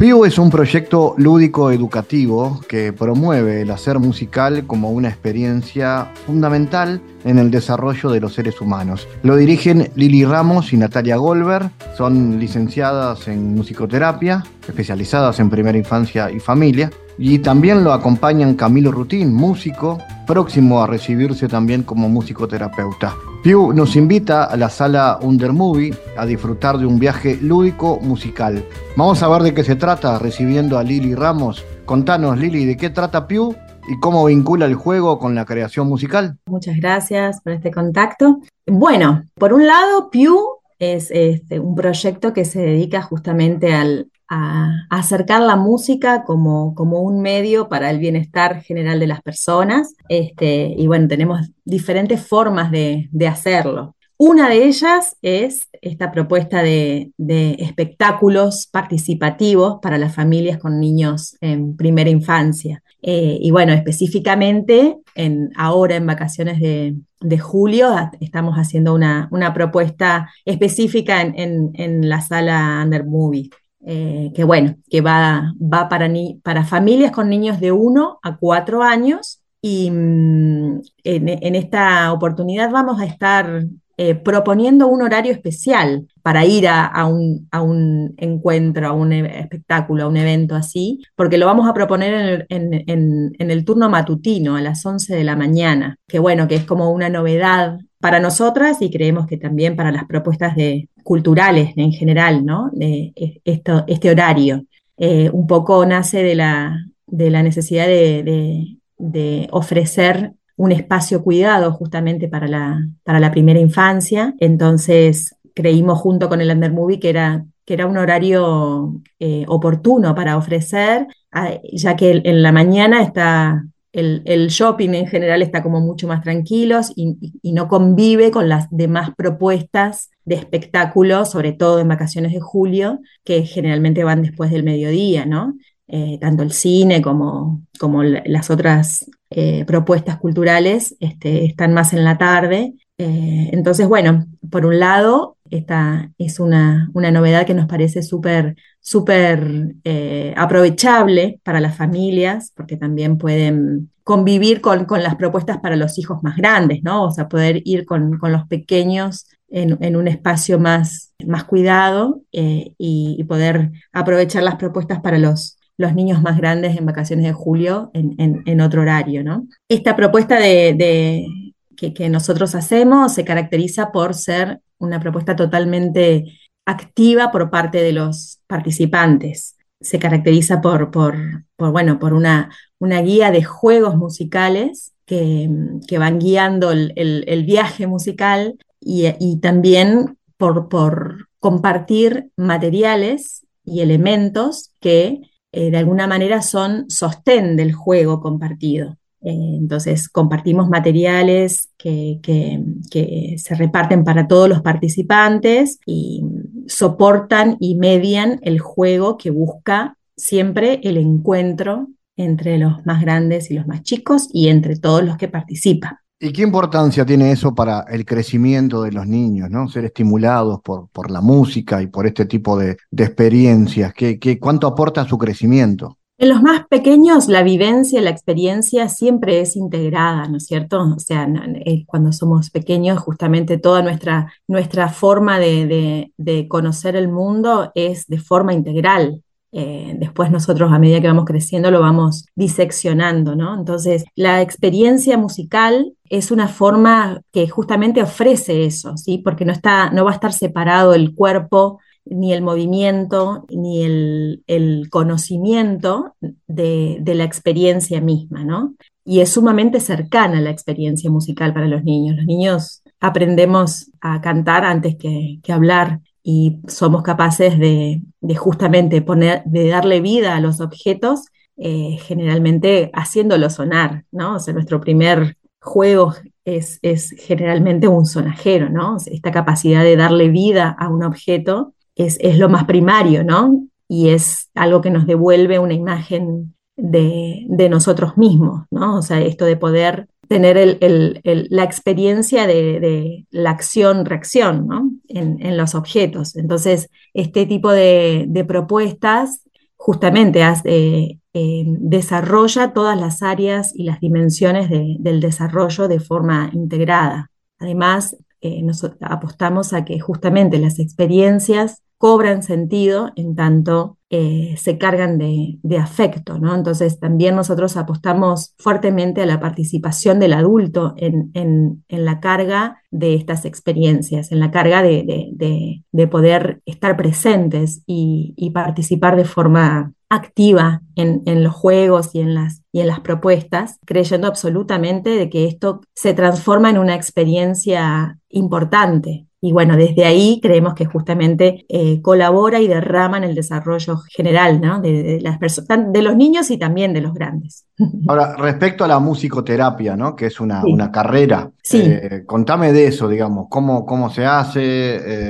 PIU es un proyecto lúdico educativo que promueve el hacer musical como una experiencia fundamental en el desarrollo de los seres humanos. Lo dirigen Lili Ramos y Natalia Goldberg, son licenciadas en musicoterapia, especializadas en primera infancia y familia, y también lo acompañan Camilo Rutín, músico, próximo a recibirse también como musicoterapeuta. Pew nos invita a la sala Under Movie a disfrutar de un viaje lúdico musical. Vamos a ver de qué se trata recibiendo a Lili Ramos. Contanos, Lili, ¿de qué trata Pew y cómo vincula el juego con la creación musical? Muchas gracias por este contacto. Bueno, por un lado, Pew es este, un proyecto que se dedica justamente al, a, acercar la música como, como, un medio para el bienestar general de las personas. Este, y bueno, tenemos diferentes formas de, hacerlo. Una de ellas es esta propuesta de, espectáculos participativos para las familias con niños en primera infancia. Eh, y bueno, específicamente en, ahora en vacaciones de, julio estamos haciendo una, propuesta específica en, en, en, la sala Under Movie. Eh, que bueno, que va, va para, para familias con niños de 1 a 4 años y mm, en, esta oportunidad vamos a estar eh, proponiendo un horario especial para ir a, un, a, un, encuentro, a un espectáculo, a un evento así, porque lo vamos a proponer en el, en el turno matutino a las 11 de la mañana, que bueno, que es como una novedad para nosotras y creemos que también para las propuestas de, culturales en general, ¿no? De esto, este horario. Eh, un poco nace de la, necesidad de, de, ofrecer un espacio cuidado justamente para la, primera infancia. Entonces creímos junto con el Undermovie que era, que era un horario eh, oportuno para ofrecer, ah, ya que en la mañana está el, shopping en general está como mucho más tranquilos y, no convive con las demás propuestas de espectáculos, sobre todo en vacaciones de julio, que generalmente van después del mediodía, ¿no? Eh, tanto el cine como, como las otras eh, propuestas culturales este, están más en la tarde. Eh, entonces, bueno, por un lado, esta es una, una novedad que nos parece súper súper eh, aprovechable para las familias, porque también pueden convivir con, las propuestas para los hijos más grandes, ¿no? O sea, poder ir con, los pequeños en, un espacio más, más cuidado eh, y, poder aprovechar las propuestas para los, los niños más grandes en vacaciones de julio en, otro horario, ¿no? Esta propuesta de, que, que nosotros hacemos se caracteriza por ser una propuesta totalmente activa por parte de los participantes. Se caracteriza por, por, bueno, por una, una, guía de juegos musicales que, van guiando el, viaje musical y, también por, por, compartir materiales y elementos que eh, de alguna manera son sostén del juego compartido. Eh, entonces, compartimos materiales que, se reparten para todos los participantes y soportan y median el juego que busca siempre el encuentro entre los más grandes y los más chicos y entre todos los que participan. ¿Y qué importancia tiene eso para el crecimiento de los niños, ¿no? Ser estimulados por, por la música y por este tipo de, experiencias. ¿Qué, qué, cuánto aporta a su crecimiento? En los más pequeños, la vivencia, la experiencia siempre es integrada, ¿no es cierto? O sea, eh, cuando somos pequeños, justamente toda nuestra, nuestra forma de, conocer el mundo es de forma integral. Eh, después nosotros a medida que vamos creciendo lo vamos diseccionando, ¿no? Entonces, la experiencia musical es una forma que justamente ofrece eso, ¿sí? Porque no, está, no va a estar separado el cuerpo ni el movimiento, ni el, conocimiento de, la experiencia misma, ¿no? Y es sumamente cercana la experiencia musical para los niños. Los niños aprendemos a cantar antes que, hablar y somos capaces de, de, justamente poner, de darle vida a los objetos, eh, generalmente haciéndolo sonar, ¿no? O sea, nuestro primer juego es, es, generalmente un sonajero, ¿no? esta capacidad de darle vida a un objeto es, es, lo más primario, ¿no? Y es algo que nos devuelve una imagen de, de nosotros mismos, ¿no? O sea, esto de poder tener el, el, la experiencia de, de la acción-reacción ¿no? en, en, los objetos. Entonces, este tipo de, de propuestas justamente hace, eh, desarrolla todas las áreas y las dimensiones del desarrollo de forma integrada. Además, eh, nos apostamos a que justamente las experiencias cobran sentido en tanto eh, se cargan de, afecto, ¿no? Entonces también nosotros apostamos fuertemente a la participación del adulto en, en, la carga de estas experiencias, en la carga de, de poder estar presentes y, y, participar de forma activa en, en, los juegos y en, las, y en las propuestas, creyendo absolutamente de que esto se transforma en una experiencia importante y bueno, desde ahí creemos que justamente eh, colabora y derrama en el desarrollo general ¿no? de, las de los niños y también de los grandes. Ahora, respecto a la musicoterapia, ¿no? que es una, una carrera, sí. Eh, contame de eso, digamos, cómo, cómo se hace,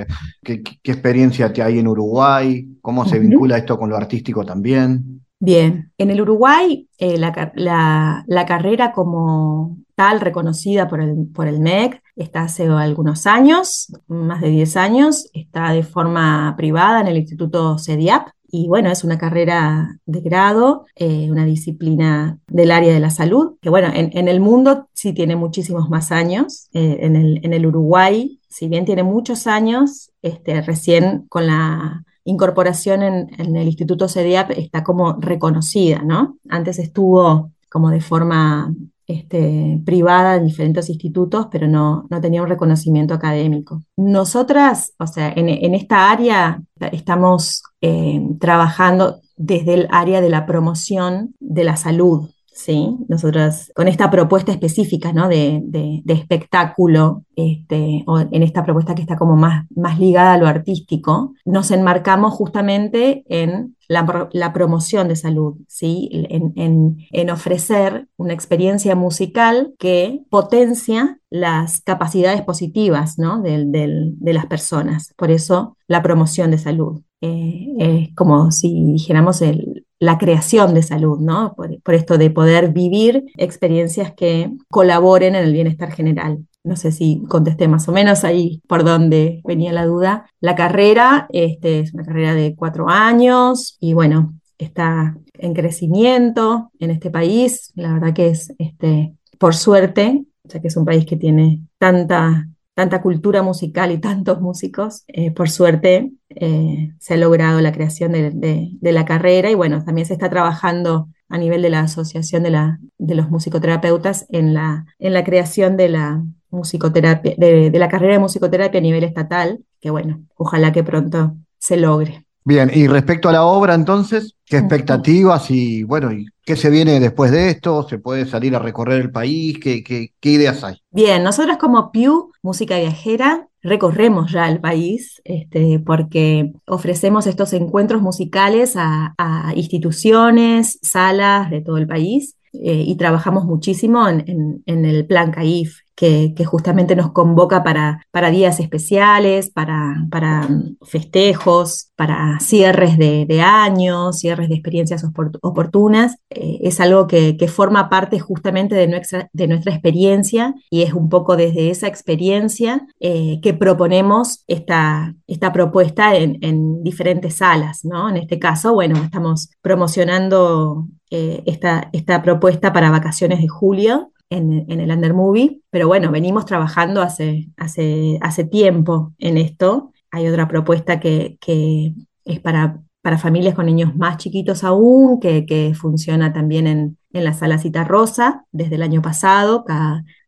eh, qué, qué, experiencia te hay en Uruguay, cómo se uh -huh. vincula esto con lo artístico también. Bien, en el Uruguay eh, la, la, la, carrera como reconocida por el, por el MEC está hace algunos años, más de 10 años, está de forma privada en el Instituto CEDIAP y bueno, es una carrera de grado, eh, una disciplina del área de la salud, que bueno, en, en el mundo sí tiene muchísimos más años, eh, en, el, en el Uruguay, si bien tiene muchos años, este, recién con la incorporación en, en, el Instituto CEDIAP está como reconocida, ¿no? Antes estuvo como de forma este, privada en diferentes institutos, pero no, no tenía un reconocimiento académico. Nosotras, o sea, en, en esta área estamos eh, trabajando desde el área de la promoción de la salud, ¿sí? Nosotros con esta propuesta específica, ¿no? De, de, espectáculo, este, o en esta propuesta que está como más, más ligada a lo artístico, nos enmarcamos justamente en la, promoción de salud, ¿sí? En, en, en, ofrecer una experiencia musical que potencia las capacidades positivas, ¿no? de, de, de las personas. Por eso la promoción de salud. Eh, es como si dijéramos el, la creación de salud, ¿no? Por, esto de poder vivir experiencias que colaboren en el bienestar general. No sé si contesté más o menos ahí por donde venía la duda. La carrera este, es una carrera de cuatro años y bueno, está en crecimiento en este país. La verdad que es, este, por suerte, ya que es un país que tiene tanta tanta cultura musical y tantos músicos, eh, por suerte eh, se ha logrado la creación de, la carrera y bueno, también se está trabajando a nivel de la Asociación de, la, de los Musicoterapeutas en la, en la creación de la musicoterapia, de, de la carrera de musicoterapia a nivel estatal, que bueno, ojalá que pronto se logre. Bien, y respecto a la obra entonces, ¿qué expectativas y bueno, y qué se viene después de esto? ¿Se puede salir a recorrer el país? ¿Qué, qué, qué ideas hay? Bien, nosotros como Pew, Música Viajera, recorremos ya el país este, porque ofrecemos estos encuentros musicales a, a instituciones, salas de todo el país eh, y trabajamos muchísimo en, en, en el plan CAIF, que, justamente nos convoca para, para días especiales, para, para, festejos, para cierres de, años, cierres de experiencias oportunas. Eh, es algo que, forma parte justamente de nuestra, de nuestra experiencia y es un poco desde esa experiencia eh, que proponemos esta, esta propuesta en, en, diferentes salas. ¿no? En este caso, bueno, estamos promocionando eh, esta, esta propuesta para vacaciones de julio en, en, el Under Movie, pero bueno, venimos trabajando hace, hace, hace tiempo en esto. Hay otra propuesta que, que es para, para, familias con niños más chiquitos aún, que, que funciona también en, en, la sala Cita Rosa desde el año pasado.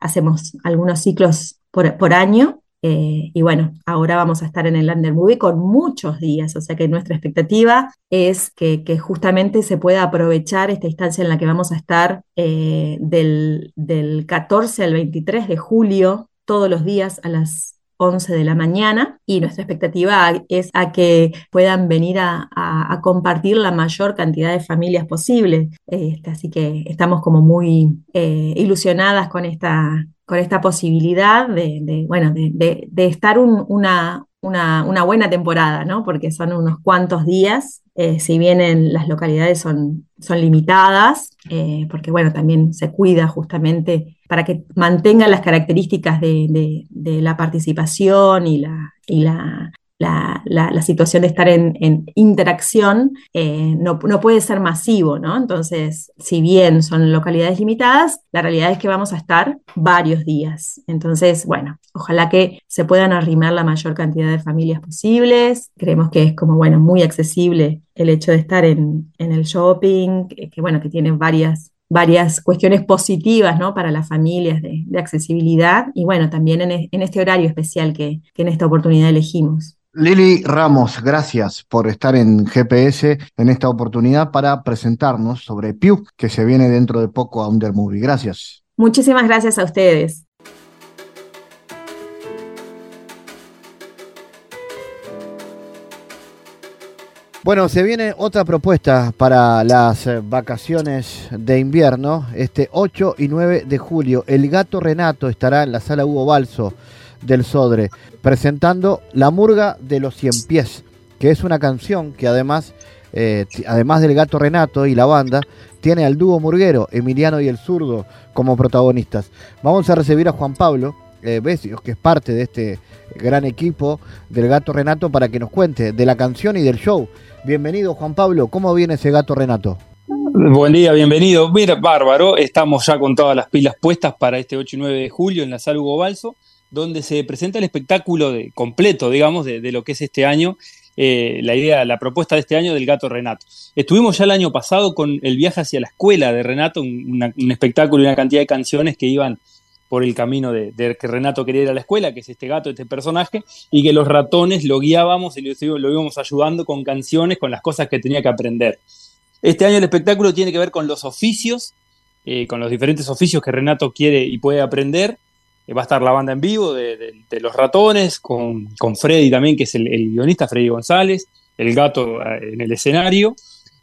Hacemos algunos ciclos por, por año Eh, y bueno, ahora vamos a estar en el Under Movie con muchos días, o sea que nuestra expectativa es que, justamente se pueda aprovechar esta instancia en la que vamos a estar eh, del, del 14 al 23 de julio, todos los días a las 11 de la mañana y nuestra expectativa es a que puedan venir a, compartir la mayor cantidad de familias posible. Este, así que estamos como muy eh, ilusionadas con esta, con esta posibilidad de, bueno, de, estar una, una, buena temporada, ¿no? Porque son unos cuantos días, eh, si bien las localidades son, son limitadas, eh, porque bueno, también se cuida justamente para que mantengan las características de, la participación y la, y la, la, situación de estar en, interacción eh, no, puede ser masivo, ¿no? Entonces, si bien son localidades limitadas, la realidad es que vamos a estar varios días. Entonces, bueno, ojalá que se puedan arrimar la mayor cantidad de familias posibles. Creemos que es como, bueno, muy accesible el hecho de estar en, el shopping, que, bueno, que tiene varias varias cuestiones positivas ¿no? para las familias de, accesibilidad y bueno, también en, en este horario especial que, que, en esta oportunidad elegimos. Lili Ramos, gracias por estar en GPS en esta oportunidad para presentarnos sobre Pew, que se viene dentro de poco a Undermovie. Gracias. Muchísimas gracias a ustedes. Bueno, se viene otra propuesta para las vacaciones de invierno. Este 8 y 9 de julio, el gato Renato estará en la sala Hugo Balso del Sodre, presentando La Murga de los Cien Pies, que es una canción que además, eh, además del gato Renato y la banda, tiene al dúo murguero, Emiliano y el zurdo, como protagonistas. Vamos a recibir a Juan Pablo eh, que es parte de este gran equipo del gato Renato, para que nos cuente de la canción y del show. Bienvenido Juan Pablo, ¿cómo viene ese gato Renato? Buen día, bienvenido. Mira, bárbaro, estamos ya con todas las pilas puestas para este 8 y 9 de julio en la Sala Hugo Balso donde se presenta el espectáculo de, completo, digamos, de, lo que es este año, eh, la idea, la propuesta de este año del gato Renato. Estuvimos ya el año pasado con el viaje hacia la escuela de Renato, un, espectáculo y una cantidad de canciones que iban por el camino de, que Renato quería ir a la escuela, que es este gato, este personaje, y que los ratones lo guiábamos y lo, íbamos ayudando con canciones, con las cosas que tenía que aprender. Este año el espectáculo tiene que ver con los oficios, eh, con los diferentes oficios que Renato quiere y puede aprender, va a estar la banda en vivo de, Los Ratones, con, con, Freddy también, que es el, guionista, Freddy González, el gato eh, en el escenario.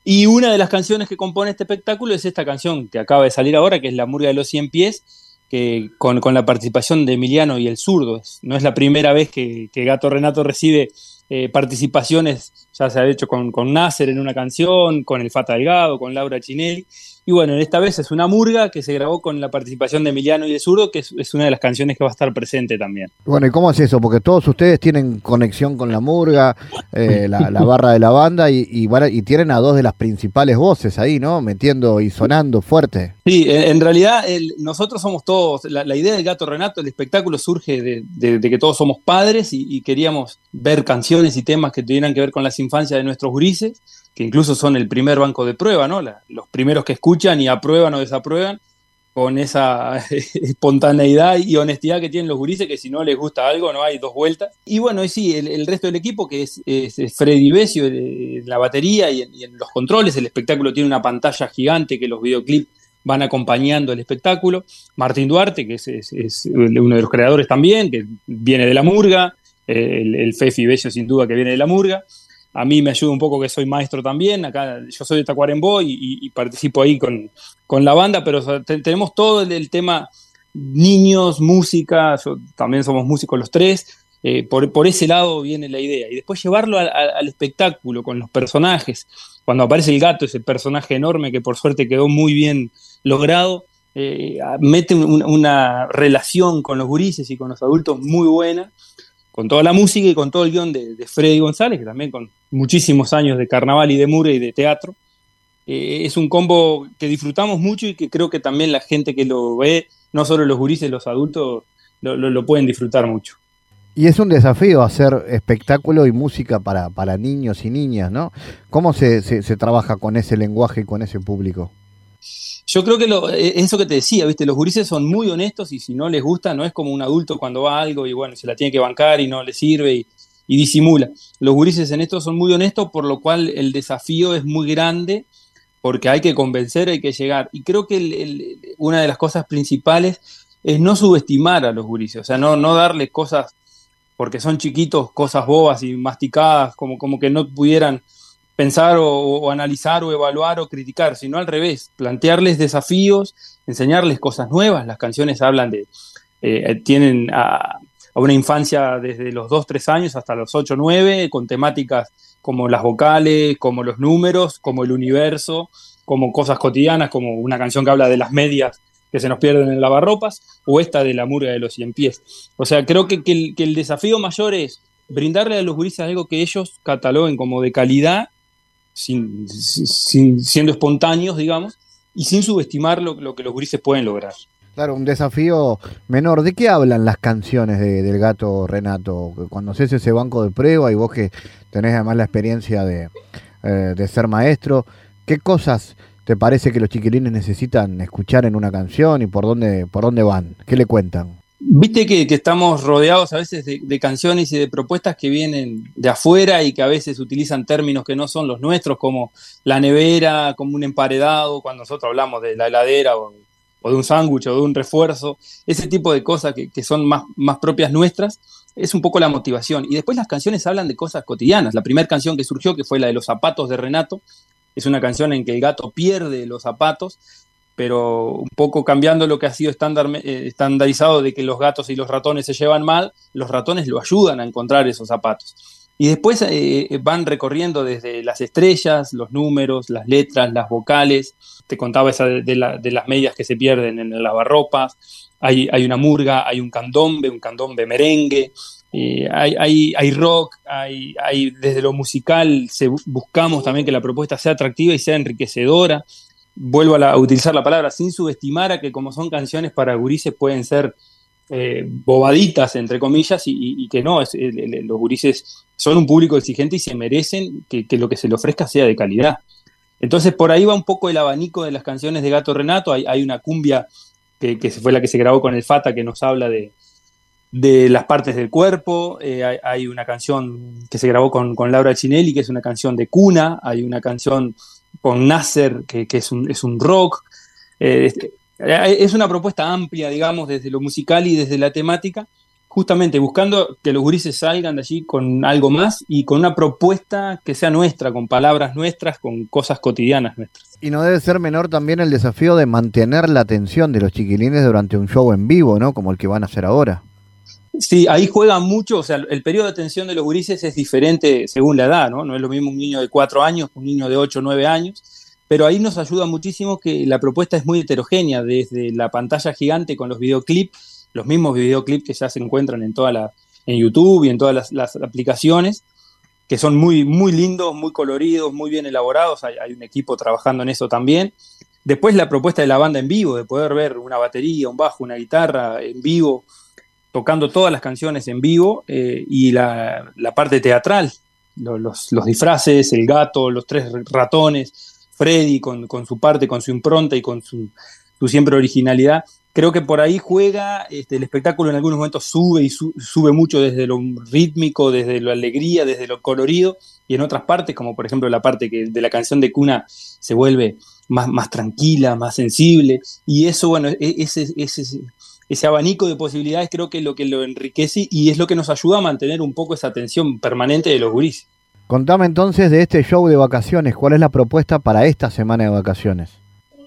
Y una de las canciones que compone este espectáculo es esta canción que acaba de salir ahora, que es La Murga de los Cien Pies, que con, la participación de Emiliano y el zurdo. No es la primera vez que, Gato Renato recibe eh, participaciones, ya se ha hecho con, con Nasser en una canción, con el Fata Delgado, con Laura Chinelli. Y bueno, esta vez es una murga que se grabó con la participación de Emiliano y de Zurdo, que es, una de las canciones que va a estar presente también. Bueno, ¿y cómo es eso? Porque todos ustedes tienen conexión con la murga, eh, la, barra de la banda, y, y, tienen a dos de las principales voces ahí, ¿no? Metiendo y sonando fuerte. Sí, en, realidad nosotros somos todos, la, idea del Gato Renato, el espectáculo surge de, que todos somos padres y, queríamos ver canciones y temas que tuvieran que ver con las infancias de nuestros grises que incluso son el primer banco de prueba, ¿no? los primeros que escuchan y aprueban o desaprueban con esa espontaneidad y honestidad que tienen los gurises, que si no les gusta algo no hay dos vueltas. Y bueno, y sí, el, resto del equipo, que es, Freddy Besio en la batería y en, los controles, el espectáculo tiene una pantalla gigante que los videoclips van acompañando el espectáculo. Martín Duarte, que es, uno de los creadores también, que viene de la murga, el, el Fefi sin duda que viene de la murga. A mí me ayuda un poco que soy maestro también, acá yo soy de Tacuarembó y, participo ahí con, la banda, pero tenemos todo el, tema niños, música, también somos músicos los tres, eh, por, ese lado viene la idea. Y después llevarlo al espectáculo con los personajes. Cuando aparece el gato, ese personaje enorme que por suerte quedó muy bien logrado, eh, mete una relación con los gurises y con los adultos muy buena con toda la música y con todo el guion de, Freddy González, que también con muchísimos años de carnaval y de mure y de teatro. Eh, es un combo que disfrutamos mucho y que creo que también la gente que lo ve, no solo los gurises, los adultos, lo, pueden disfrutar mucho. Y es un desafío hacer espectáculo y música para, para niños y niñas, ¿no? ¿Cómo se, se, trabaja con ese lenguaje y con ese público? Yo creo que lo, e, eso que te decía, ¿viste? Los gurises son muy honestos y si no les gusta, no es como un adulto cuando va a algo y bueno, se la tiene que bancar y no le sirve y, y disimula. Los gurises en esto son muy honestos, por lo cual el desafío es muy grande porque hay que convencer, hay que llegar. Y creo que una de las cosas principales es no subestimar a los gurises, o sea, no, no darles cosas, porque son chiquitos, cosas bobas y masticadas, como, como que no pudieran pensar o, analizar o evaluar o criticar, sino al revés, plantearles desafíos, enseñarles cosas nuevas. Las canciones hablan de, eh, tienen a, una infancia desde los 2, 3 años hasta los 8, 9, con temáticas como las vocales, como los números, como el universo, como cosas cotidianas, como una canción que habla de las medias que se nos pierden en lavarropas, o esta de la murga de los cien pies. O sea, creo que, el, desafío mayor es brindarle a los gurises algo que ellos cataloguen como de calidad, sin, siendo espontáneos, digamos, y sin subestimar lo, que los gurises pueden lograr. Claro, un desafío menor. ¿De qué hablan las canciones del gato Renato? Cuando haces ese banco de prueba y vos que tenés además la experiencia de, eh, de ser maestro, ¿qué cosas te parece que los chiquilines necesitan escuchar en una canción y por dónde, por dónde van? ¿Qué le cuentan? Viste que, estamos rodeados a veces de, canciones y de propuestas que vienen de afuera y que a veces utilizan términos que no son los nuestros, como la nevera, como un emparedado, cuando nosotros hablamos de la heladera o, de un sándwich o de un refuerzo, ese tipo de cosas que, que son más, más propias nuestras, es un poco la motivación. Y después las canciones hablan de cosas cotidianas. La primera canción que surgió, que fue la de los zapatos de Renato, es una canción en que el gato pierde los zapatos, pero un poco cambiando lo que ha sido eh, estandarizado de que los gatos y los ratones se llevan mal, los ratones lo ayudan a encontrar esos zapatos. Y después eh, van recorriendo desde las estrellas, los números, las letras, las vocales. Te contaba esa de, las medias que se pierden en el lavarropas. Hay, hay una murga, hay un candombe, un candombe merengue, eh, hay, hay, rock, hay, hay, desde lo musical buscamos también que la propuesta sea atractiva y sea enriquecedora. Vuelvo a, utilizar la palabra sin subestimar a que como son canciones para gurises pueden ser eh, bobaditas, entre comillas, y, que no, los gurises son un público exigente y se merecen que, lo que se le ofrezca sea de calidad. Entonces por ahí va un poco el abanico de las canciones de Gato Renato, hay, una cumbia que, que fue la que se grabó con el Fata que nos habla de, las partes del cuerpo. Eh, hay, una canción que se grabó con, Laura Chinelli, que es una canción de cuna. Hay una canción con Nasser, que, es, un, es, un, rock. Eh, este, eh, es una propuesta amplia, digamos, desde lo musical y desde la temática, justamente buscando que los gurises salgan de allí con algo más y con una propuesta que sea nuestra, con palabras nuestras, con cosas cotidianas nuestras. Y no debe ser menor también el desafío de mantener la atención de los chiquilines durante un show en vivo, ¿no? Como el que van a hacer ahora. Sí, ahí juega mucho, o sea, el periodo de atención de los gurises es diferente según la edad, ¿no? No es lo mismo un niño de cuatro años que un niño de ocho o nueve años, pero ahí nos ayuda muchísimo que la propuesta es muy heterogénea, desde la pantalla gigante con los videoclips, los mismos videoclips que ya se encuentran en toda la, en YouTube y en todas las, aplicaciones, que son muy, muy lindos, muy coloridos, muy bien elaborados, hay, hay un equipo trabajando en eso también. Después la propuesta de la banda en vivo, de poder ver una batería, un bajo, una guitarra en vivo, tocando todas las canciones en vivo eh, y la, parte teatral, los, disfraces, el gato, los tres ratones, Freddy con, su parte, con su impronta y con su, siempre originalidad. Creo que por ahí juega, este, el espectáculo en algunos momentos sube y sube mucho desde lo rítmico, desde la alegría, desde lo colorido, y en otras partes, como por ejemplo la parte que de la canción de cuna se vuelve más, más tranquila, más sensible, y eso, bueno, e-, ese, ese, ese abanico de posibilidades creo que es lo que lo enriquece y es lo que nos ayuda a mantener un poco esa atención permanente de los gurises. Contame entonces de este show de vacaciones, ¿cuál es la propuesta para esta semana de vacaciones?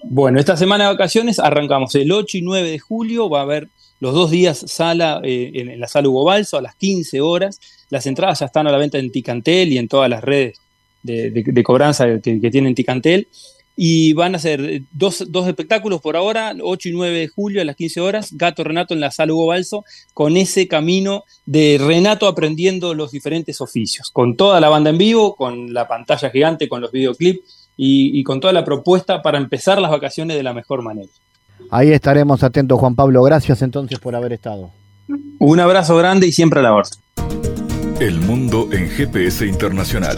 Bueno, esta semana de vacaciones arrancamos el 8 y 9 de julio, va a haber los dos días sala eh, en, la sala Hugo Balso a las 15 horas. Las entradas ya están a la venta en Ticantel y en todas las redes de, cobranza que, que tienen Ticantel y van a ser dos, espectáculos por ahora, 8 y 9 de julio a las 15 horas, Gato Renato en la sala Hugo Balso, con ese camino de Renato aprendiendo los diferentes oficios, con toda la banda en vivo, con la pantalla gigante, con los videoclips y, y con toda la propuesta para empezar las vacaciones de la mejor manera. Ahí estaremos atentos, Juan Pablo. Gracias entonces por haber estado. Un abrazo grande y siempre a la orden. El mundo en GPS internacional.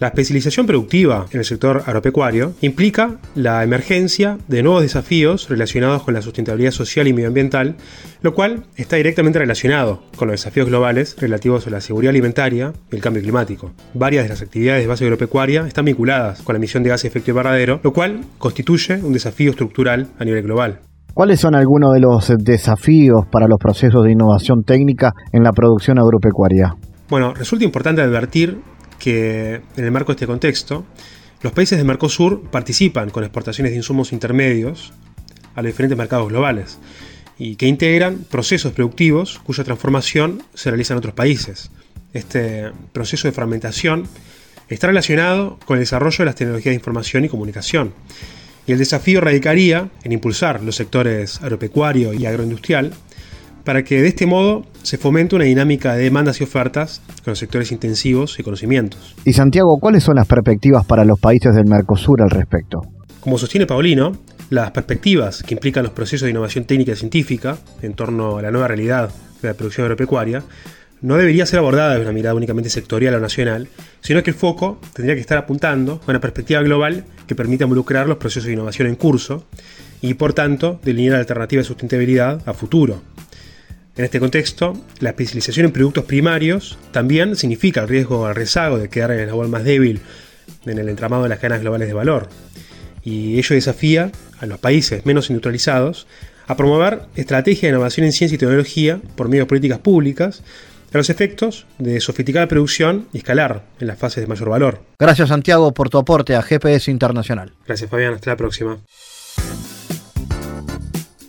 La especialización productiva en el sector agropecuario implica la emergencia de nuevos desafíos relacionados con la sustentabilidad social y medioambiental, lo cual está directamente relacionado con los desafíos globales relativos a la seguridad alimentaria y el cambio climático. Varias de las actividades de base agropecuaria están vinculadas con la emisión de gases de efecto invernadero, lo cual constituye un desafío estructural a nivel global. ¿Cuáles son algunos de los desafíos para los procesos de innovación técnica en la producción agropecuaria? Bueno, resulta importante advertir que en el marco de este contexto, los países del Mercosur participan con exportaciones de insumos intermedios a los diferentes mercados globales y que integran procesos productivos cuya transformación se realiza en otros países. Este proceso de fragmentación está relacionado con el desarrollo de las tecnologías de información y comunicación. Y el desafío radicaría en impulsar los sectores agropecuario y agroindustrial para que de este modo se fomente una dinámica de demandas y ofertas con los sectores intensivos y conocimientos. Y Santiago, ¿cuáles son las perspectivas para los países del Mercosur al respecto? Como sostiene Paulino, las perspectivas que implican los procesos de innovación técnica y científica en torno a la nueva realidad de la producción agropecuaria no debería ser abordada de una mirada únicamente sectorial o nacional, sino que el foco tendría que estar apuntando a una perspectiva global que permita involucrar los procesos de innovación en curso y, por tanto, delinear alternativas de sustentabilidad a futuro, en este contexto, la especialización en productos primarios también significa el riesgo al rezago de quedar en el eslabón más débil en el entramado de las cadenas globales de valor. Y ello desafía a los países menos industrializados a promover estrategias de innovación en ciencia y tecnología por medio de políticas públicas a los efectos de sofisticar la producción y escalar en las fases de mayor valor. Gracias Santiago por tu aporte a GPS Internacional. Gracias Fabián, hasta la próxima.